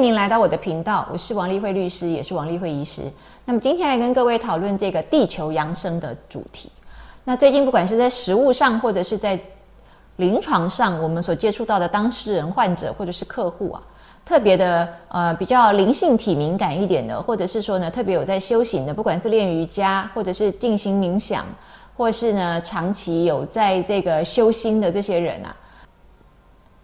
迎您来到我的频道，我是王丽慧律师，也是王丽慧医师。那么今天来跟各位讨论这个地球扬升的主题。那最近不管是在实物上，或者是在临床上，我们所接触到的当事人、患者或者是客户啊，特别的呃比较灵性体敏感一点的，或者是说呢特别有在修行的，不管是练瑜伽，或者是进行冥想，或是呢长期有在这个修心的这些人啊。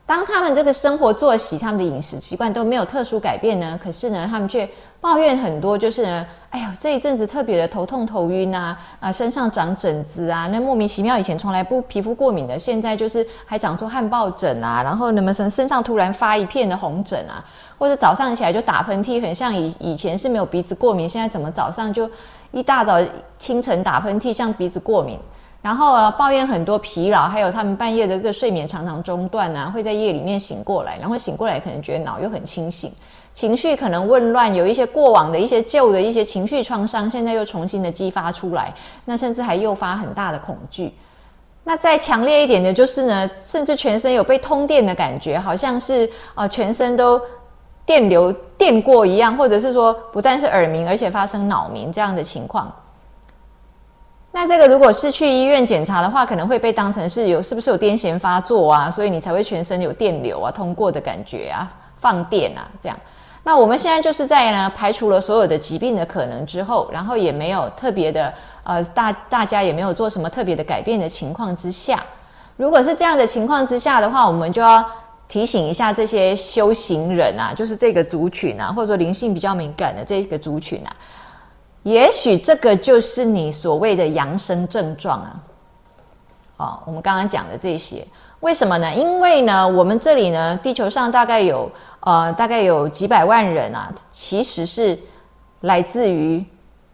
当他们这个生活作息、他们的饮食习惯都没有特殊改变呢，可是呢，他们却抱怨很多，就是呢，哎呀，这一阵子特别的头痛、头晕啊，啊，身上长疹子啊，那莫名其妙，以前从来不皮肤过敏的，现在就是还长出汗疱疹啊，然后那么身身上突然发一片的红疹啊，或者早上起来就打喷嚏，很像以以前是没有鼻子过敏，现在怎么早上就一大早清晨打喷嚏，像鼻子过敏。然后啊，抱怨很多疲劳，还有他们半夜的这个睡眠常常中断啊，会在夜里面醒过来，然后醒过来可能觉得脑又很清醒，情绪可能混乱，有一些过往的一些旧的一些情绪创伤，现在又重新的激发出来，那甚至还诱发很大的恐惧。那再强烈一点的就是呢，甚至全身有被通电的感觉，好像是啊全身都电流电过一样，或者是说不但是耳鸣，而且发生脑鸣这样的情况。那这个如果是去医院检查的话，可能会被当成是有是不是有癫痫发作啊？所以你才会全身有电流啊、通过的感觉啊、放电啊这样。那我们现在就是在呢排除了所有的疾病的可能之后，然后也没有特别的呃大大家也没有做什么特别的改变的情况之下，如果是这样的情况之下的话，我们就要提醒一下这些修行人啊，就是这个族群啊，或者说灵性比较敏感的这个族群啊。也许这个就是你所谓的扬生症状啊，哦，我们刚刚讲的这些，为什么呢？因为呢，我们这里呢，地球上大概有呃，大概有几百万人啊，其实是来自于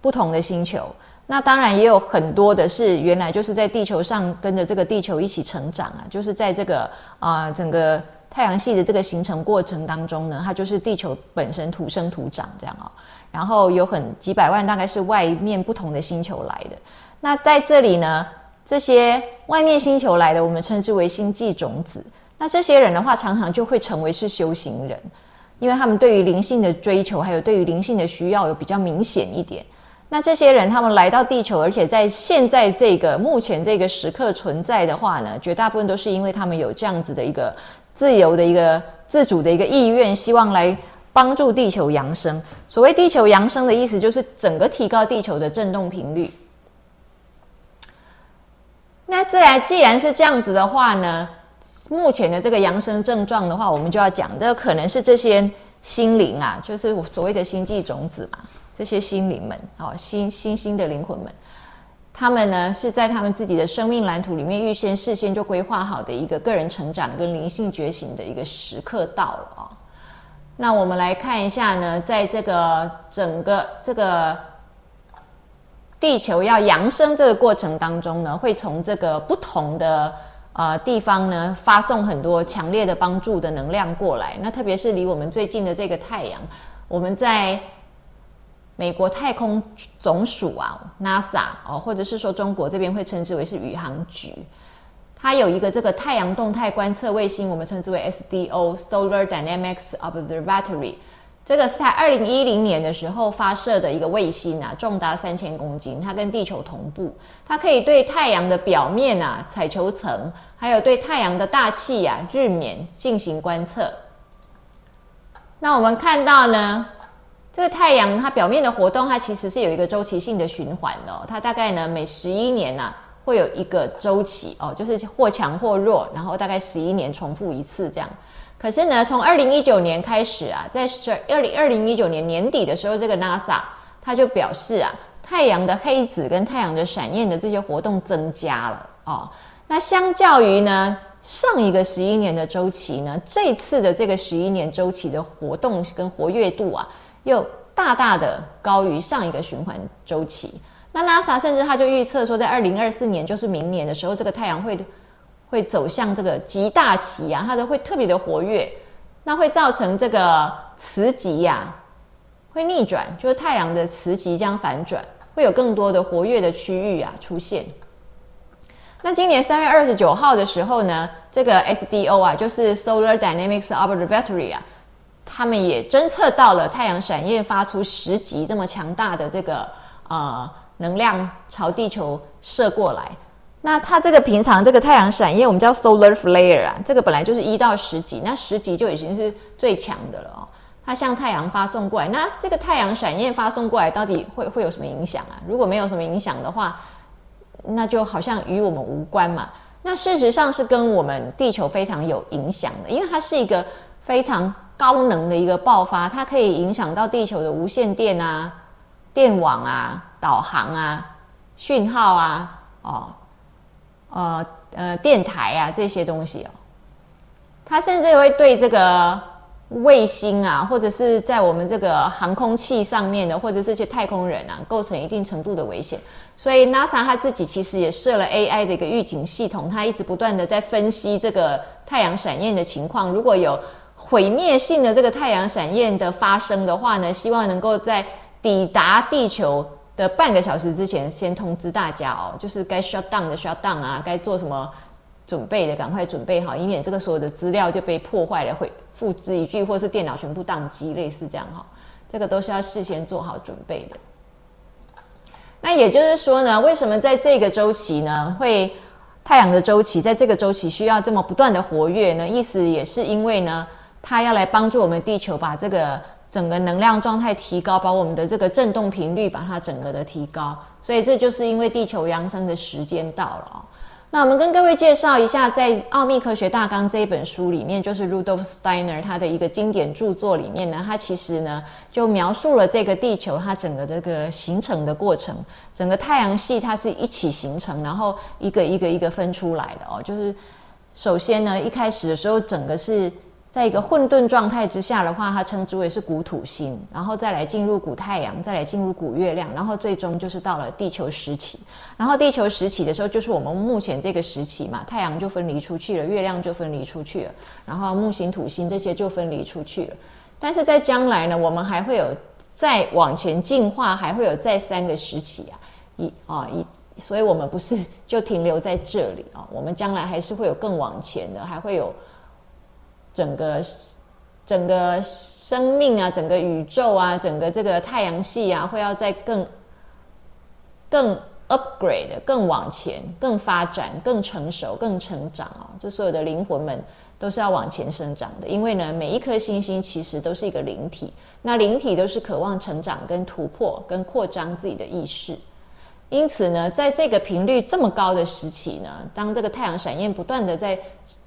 不同的星球。那当然也有很多的是原来就是在地球上跟着这个地球一起成长啊，就是在这个啊整个太阳系的这个形成过程当中呢，它就是地球本身土生土长这样啊。然后有很几百万，大概是外面不同的星球来的。那在这里呢，这些外面星球来的，我们称之为星际种子。那这些人的话，常常就会成为是修行人，因为他们对于灵性的追求，还有对于灵性的需要，有比较明显一点。那这些人他们来到地球，而且在现在这个目前这个时刻存在的话呢，绝大部分都是因为他们有这样子的一个自由的一个自主的一个意愿，希望来。帮助地球扬升。所谓地球扬升的意思，就是整个提高地球的振动频率。那自然既然是这样子的话呢，目前的这个扬升症状的话，我们就要讲，这可能是这些心灵啊，就是所谓的星际种子嘛，这些心灵们，哦，新新兴的灵魂们，他们呢是在他们自己的生命蓝图里面预先事先就规划好的一个个人成长跟灵性觉醒的一个时刻到了啊。那我们来看一下呢，在这个整个这个地球要扬升这个过程当中呢，会从这个不同的呃地方呢发送很多强烈的帮助的能量过来。那特别是离我们最近的这个太阳，我们在美国太空总署啊 NASA 哦，或者是说中国这边会称之为是宇航局。它有一个这个太阳动态观测卫星，我们称之为 SDO（Solar Dynamics Observatory）。这个是在二零一零年的时候发射的一个卫星啊，重达三千公斤，它跟地球同步，它可以对太阳的表面啊、彩球层，还有对太阳的大气啊、日冕进行观测。那我们看到呢，这个太阳它表面的活动，它其实是有一个周期性的循环的，它大概呢每十一年呐。会有一个周期哦，就是或强或弱，然后大概十一年重复一次这样。可是呢，从二零一九年开始啊，在十二零二零一九年年底的时候，这个 NASA 它就表示啊，太阳的黑子跟太阳的闪焰的这些活动增加了哦。那相较于呢上一个十一年的周期呢，这次的这个十一年周期的活动跟活跃度啊，又大大的高于上一个循环周期。那拉萨甚至他就预测说，在二零二四年，就是明年的时候，这个太阳会会走向这个极大期啊，它的会特别的活跃，那会造成这个磁极呀会逆转，就是太阳的磁极将反转，会有更多的活跃的区域啊出现。那今年三月二十九号的时候呢，这个 SDO 啊，就是 Solar Dynamics Observatory 啊。他们也侦测到了太阳闪焰发出十级这么强大的这个呃能量朝地球射过来。那它这个平常这个太阳闪焰，我们叫 solar flare 啊，这个本来就是一到十级，那十级就已经是最强的了哦。它向太阳发送过来，那这个太阳闪焰发送过来到底会会有什么影响啊？如果没有什么影响的话，那就好像与我们无关嘛。那事实上是跟我们地球非常有影响的，因为它是一个非常高能的一个爆发，它可以影响到地球的无线电啊、电网啊、导航啊、讯号啊、哦。呃呃，电台啊这些东西哦，它甚至会对这个卫星啊，或者是在我们这个航空器上面的，或者这些太空人啊，构成一定程度的危险。所以 NASA 它自己其实也设了 AI 的一个预警系统，它一直不断的在分析这个太阳闪焰的情况。如果有毁灭性的这个太阳闪焰的发生的话呢，希望能够在抵达地球。的半个小时之前，先通知大家哦，就是该 shut down 的 shut down 啊，该做什么准备的，赶快准备好，以免这个所有的资料就被破坏了，会复制一句，或是电脑全部宕机，类似这样哈。这个都是要事先做好准备的。那也就是说呢，为什么在这个周期呢，会太阳的周期在这个周期需要这么不断的活跃呢？意思也是因为呢，它要来帮助我们地球把这个。整个能量状态提高，把我们的这个振动频率把它整个的提高，所以这就是因为地球扬升的时间到了哦。那我们跟各位介绍一下，在《奥秘科学大纲》这一本书里面，就是 Rudolf Steiner 他的一个经典著作里面呢，他其实呢就描述了这个地球它整个这个形成的过程，整个太阳系它是一起形成，然后一个一个一个分出来的哦。就是首先呢，一开始的时候，整个是。在一个混沌状态之下的话，它称之为是古土星，然后再来进入古太阳，再来进入古月亮，然后最终就是到了地球时期。然后地球时期的时候，就是我们目前这个时期嘛，太阳就分离出去了，月亮就分离出去了，然后木星、土星这些就分离出去了。但是在将来呢，我们还会有再往前进化，还会有再三个时期啊，一啊一，所以我们不是就停留在这里啊，我们将来还是会有更往前的，还会有。整个整个生命啊，整个宇宙啊，整个这个太阳系啊，会要在更更 upgrade、更往前、更发展、更成熟、更成长啊！这所有的灵魂们都是要往前生长的，因为呢，每一颗星星其实都是一个灵体，那灵体都是渴望成长、跟突破、跟扩张自己的意识。因此呢，在这个频率这么高的时期呢，当这个太阳闪焰不断的在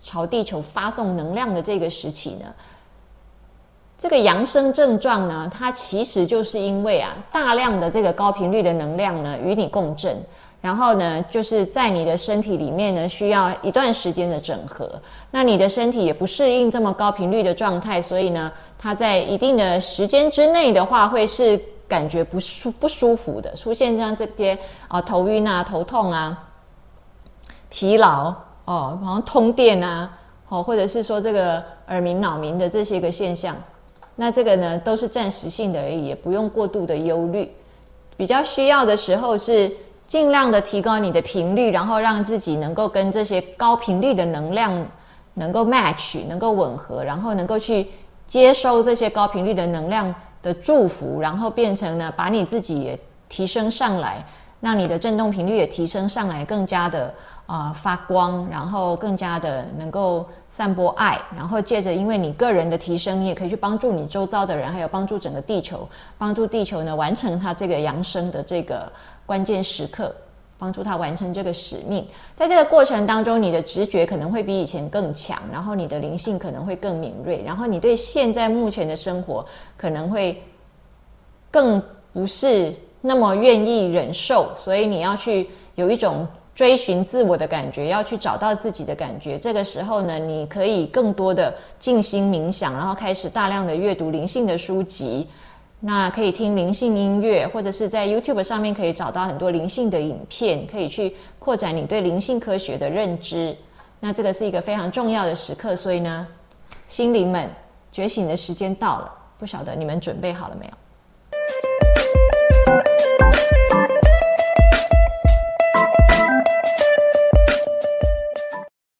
朝地球发送能量的这个时期呢，这个扬声症状呢，它其实就是因为啊，大量的这个高频率的能量呢与你共振，然后呢，就是在你的身体里面呢需要一段时间的整合，那你的身体也不适应这么高频率的状态，所以呢，它在一定的时间之内的话会是。感觉不舒不舒服的出现，像这些啊头晕啊、头痛啊、疲劳哦，好像通电啊，哦，或者是说这个耳鸣、脑鸣的这些个现象，那这个呢都是暂时性的而已，也不用过度的忧虑。比较需要的时候是尽量的提高你的频率，然后让自己能够跟这些高频率的能量能够 match，能够吻合，然后能够去接收这些高频率的能量。的祝福，然后变成呢，把你自己也提升上来，让你的振动频率也提升上来，更加的啊发光，然后更加的能够散播爱，然后借着因为你个人的提升，你也可以去帮助你周遭的人，还有帮助整个地球，帮助地球呢完成它这个扬升的这个关键时刻。帮助他完成这个使命，在这个过程当中，你的直觉可能会比以前更强，然后你的灵性可能会更敏锐，然后你对现在目前的生活可能会更不是那么愿意忍受，所以你要去有一种追寻自我的感觉，要去找到自己的感觉。这个时候呢，你可以更多的静心冥想，然后开始大量的阅读灵性的书籍。那可以听灵性音乐，或者是在 YouTube 上面可以找到很多灵性的影片，可以去扩展你对灵性科学的认知。那这个是一个非常重要的时刻，所以呢，心灵们觉醒的时间到了，不晓得你们准备好了没有？